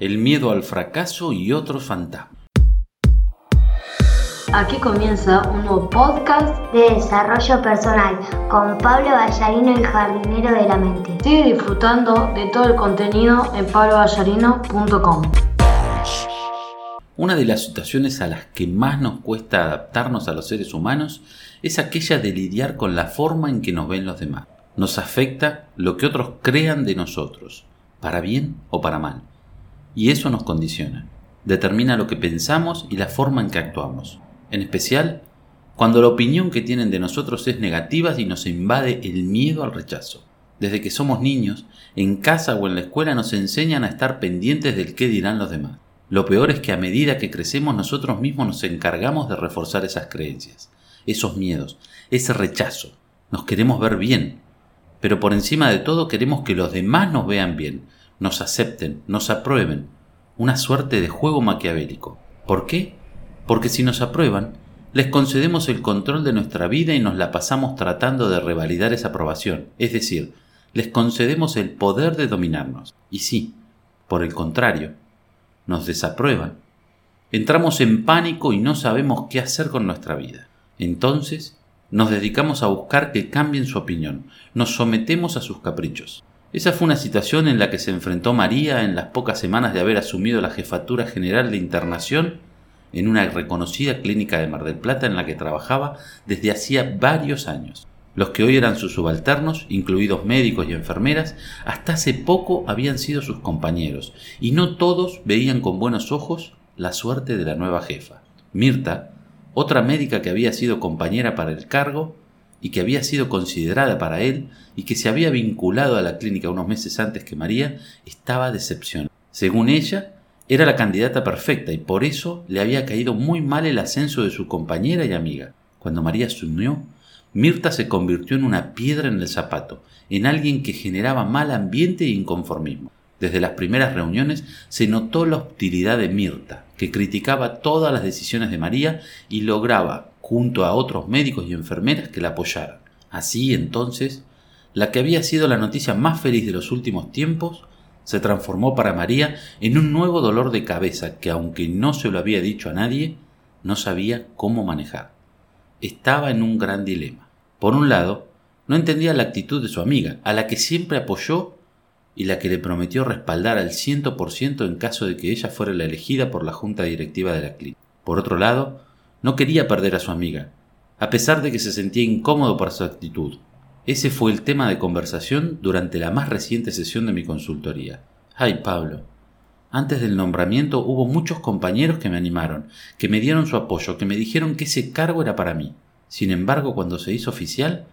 el miedo al fracaso y otros fantasmas. Aquí comienza un nuevo podcast de desarrollo personal con Pablo Ballarino, el jardinero de la mente. Sigue disfrutando de todo el contenido en pabloballarino.com. Una de las situaciones a las que más nos cuesta adaptarnos a los seres humanos es aquella de lidiar con la forma en que nos ven los demás. Nos afecta lo que otros crean de nosotros, para bien o para mal. Y eso nos condiciona. Determina lo que pensamos y la forma en que actuamos en especial cuando la opinión que tienen de nosotros es negativa y nos invade el miedo al rechazo. Desde que somos niños, en casa o en la escuela nos enseñan a estar pendientes del qué dirán los demás. Lo peor es que a medida que crecemos nosotros mismos nos encargamos de reforzar esas creencias, esos miedos, ese rechazo. Nos queremos ver bien, pero por encima de todo queremos que los demás nos vean bien, nos acepten, nos aprueben. Una suerte de juego maquiavélico. ¿Por qué? porque si nos aprueban, les concedemos el control de nuestra vida y nos la pasamos tratando de revalidar esa aprobación, es decir, les concedemos el poder de dominarnos. Y si, por el contrario, nos desaprueban, entramos en pánico y no sabemos qué hacer con nuestra vida. Entonces, nos dedicamos a buscar que cambien su opinión, nos sometemos a sus caprichos. Esa fue una situación en la que se enfrentó María en las pocas semanas de haber asumido la jefatura general de internación en una reconocida clínica de Mar del Plata en la que trabajaba desde hacía varios años. Los que hoy eran sus subalternos, incluidos médicos y enfermeras, hasta hace poco habían sido sus compañeros, y no todos veían con buenos ojos la suerte de la nueva jefa. Mirta, otra médica que había sido compañera para el cargo y que había sido considerada para él y que se había vinculado a la clínica unos meses antes que María, estaba decepcionada. Según ella, era la candidata perfecta y por eso le había caído muy mal el ascenso de su compañera y amiga. Cuando María se unió, Mirta se convirtió en una piedra en el zapato, en alguien que generaba mal ambiente e inconformismo. Desde las primeras reuniones se notó la hostilidad de Mirta, que criticaba todas las decisiones de María y lograba, junto a otros médicos y enfermeras, que la apoyaran. Así entonces, la que había sido la noticia más feliz de los últimos tiempos se transformó para María en un nuevo dolor de cabeza que, aunque no se lo había dicho a nadie, no sabía cómo manejar. Estaba en un gran dilema. Por un lado, no entendía la actitud de su amiga, a la que siempre apoyó y la que le prometió respaldar al ciento por ciento en caso de que ella fuera la elegida por la junta directiva de la clínica. Por otro lado, no quería perder a su amiga, a pesar de que se sentía incómodo por su actitud. Ese fue el tema de conversación durante la más reciente sesión de mi consultoría. Ay, Pablo. Antes del nombramiento hubo muchos compañeros que me animaron, que me dieron su apoyo, que me dijeron que ese cargo era para mí. Sin embargo, cuando se hizo oficial,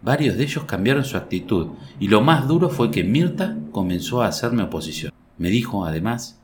varios de ellos cambiaron su actitud, y lo más duro fue que Mirta comenzó a hacerme oposición. Me dijo, además,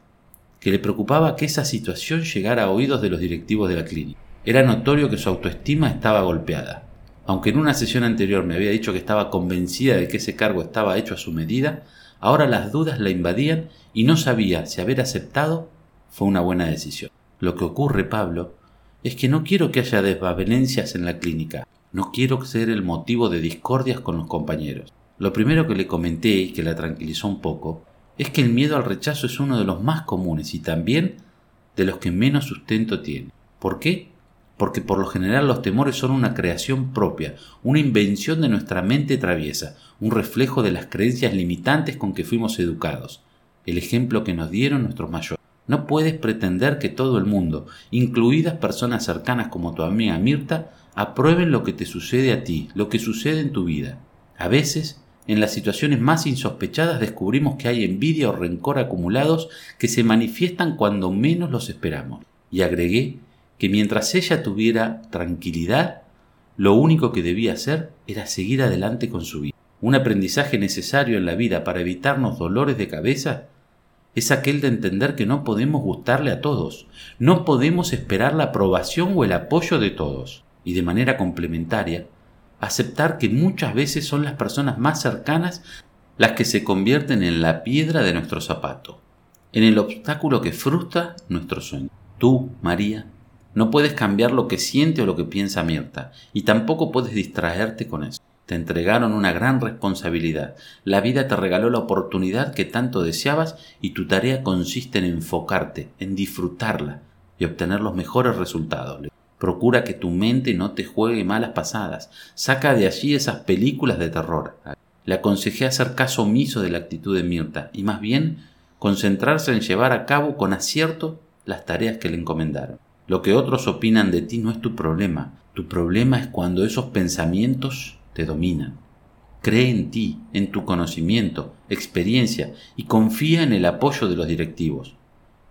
que le preocupaba que esa situación llegara a oídos de los directivos de la clínica. Era notorio que su autoestima estaba golpeada. Aunque en una sesión anterior me había dicho que estaba convencida de que ese cargo estaba hecho a su medida, ahora las dudas la invadían y no sabía si haber aceptado fue una buena decisión. Lo que ocurre, Pablo, es que no quiero que haya desvavelencias en la clínica, no quiero ser el motivo de discordias con los compañeros. Lo primero que le comenté y que la tranquilizó un poco es que el miedo al rechazo es uno de los más comunes y también de los que menos sustento tiene. ¿Por qué? porque por lo general los temores son una creación propia, una invención de nuestra mente traviesa, un reflejo de las creencias limitantes con que fuimos educados, el ejemplo que nos dieron nuestros mayores. No puedes pretender que todo el mundo, incluidas personas cercanas como tu amiga Mirta, aprueben lo que te sucede a ti, lo que sucede en tu vida. A veces, en las situaciones más insospechadas descubrimos que hay envidia o rencor acumulados que se manifiestan cuando menos los esperamos. Y agregué que mientras ella tuviera tranquilidad, lo único que debía hacer era seguir adelante con su vida. Un aprendizaje necesario en la vida para evitarnos dolores de cabeza es aquel de entender que no podemos gustarle a todos, no podemos esperar la aprobación o el apoyo de todos, y de manera complementaria, aceptar que muchas veces son las personas más cercanas las que se convierten en la piedra de nuestro zapato, en el obstáculo que frustra nuestro sueño. Tú, María, no puedes cambiar lo que siente o lo que piensa Mirta, y tampoco puedes distraerte con eso. Te entregaron una gran responsabilidad. La vida te regaló la oportunidad que tanto deseabas y tu tarea consiste en enfocarte, en disfrutarla y obtener los mejores resultados. Procura que tu mente no te juegue malas pasadas. Saca de allí esas películas de terror. Le aconsejé hacer caso omiso de la actitud de Mirta y más bien concentrarse en llevar a cabo con acierto las tareas que le encomendaron. Lo que otros opinan de ti no es tu problema. Tu problema es cuando esos pensamientos te dominan. Cree en ti, en tu conocimiento, experiencia y confía en el apoyo de los directivos.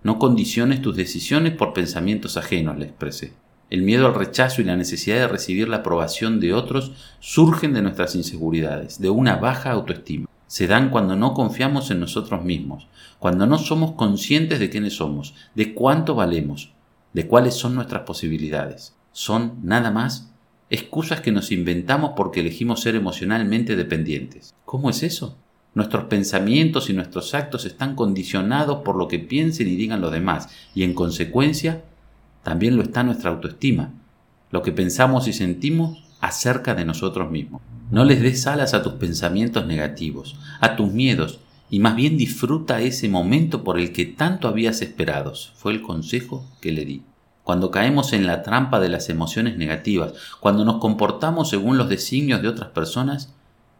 No condiciones tus decisiones por pensamientos ajenos, le expresé. El miedo al rechazo y la necesidad de recibir la aprobación de otros surgen de nuestras inseguridades, de una baja autoestima. Se dan cuando no confiamos en nosotros mismos, cuando no somos conscientes de quiénes somos, de cuánto valemos, de cuáles son nuestras posibilidades. Son, nada más, excusas que nos inventamos porque elegimos ser emocionalmente dependientes. ¿Cómo es eso? Nuestros pensamientos y nuestros actos están condicionados por lo que piensen y digan los demás, y en consecuencia también lo está nuestra autoestima, lo que pensamos y sentimos acerca de nosotros mismos. No les des alas a tus pensamientos negativos, a tus miedos, y más bien disfruta ese momento por el que tanto habías esperado, fue el consejo que le di cuando caemos en la trampa de las emociones negativas, cuando nos comportamos según los designios de otras personas,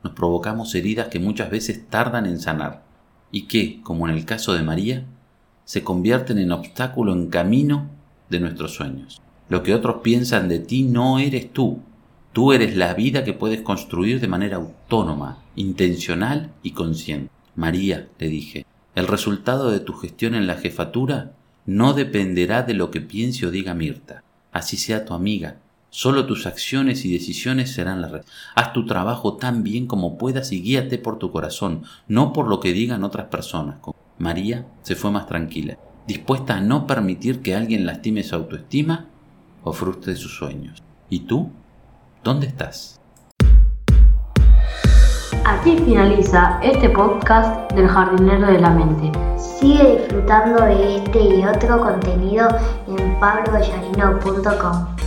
nos provocamos heridas que muchas veces tardan en sanar y que, como en el caso de María, se convierten en obstáculo en camino de nuestros sueños. Lo que otros piensan de ti no eres tú, tú eres la vida que puedes construir de manera autónoma, intencional y consciente. María, le dije, el resultado de tu gestión en la jefatura no dependerá de lo que piense o diga Mirta. Así sea tu amiga. Solo tus acciones y decisiones serán la red. Haz tu trabajo tan bien como puedas y guíate por tu corazón, no por lo que digan otras personas. María se fue más tranquila, dispuesta a no permitir que alguien lastime su autoestima o frustre sus sueños. ¿Y tú? ¿Dónde estás? Aquí finaliza este podcast del jardinero de la mente. Sigue disfrutando de este y otro contenido en pablovallarino.com.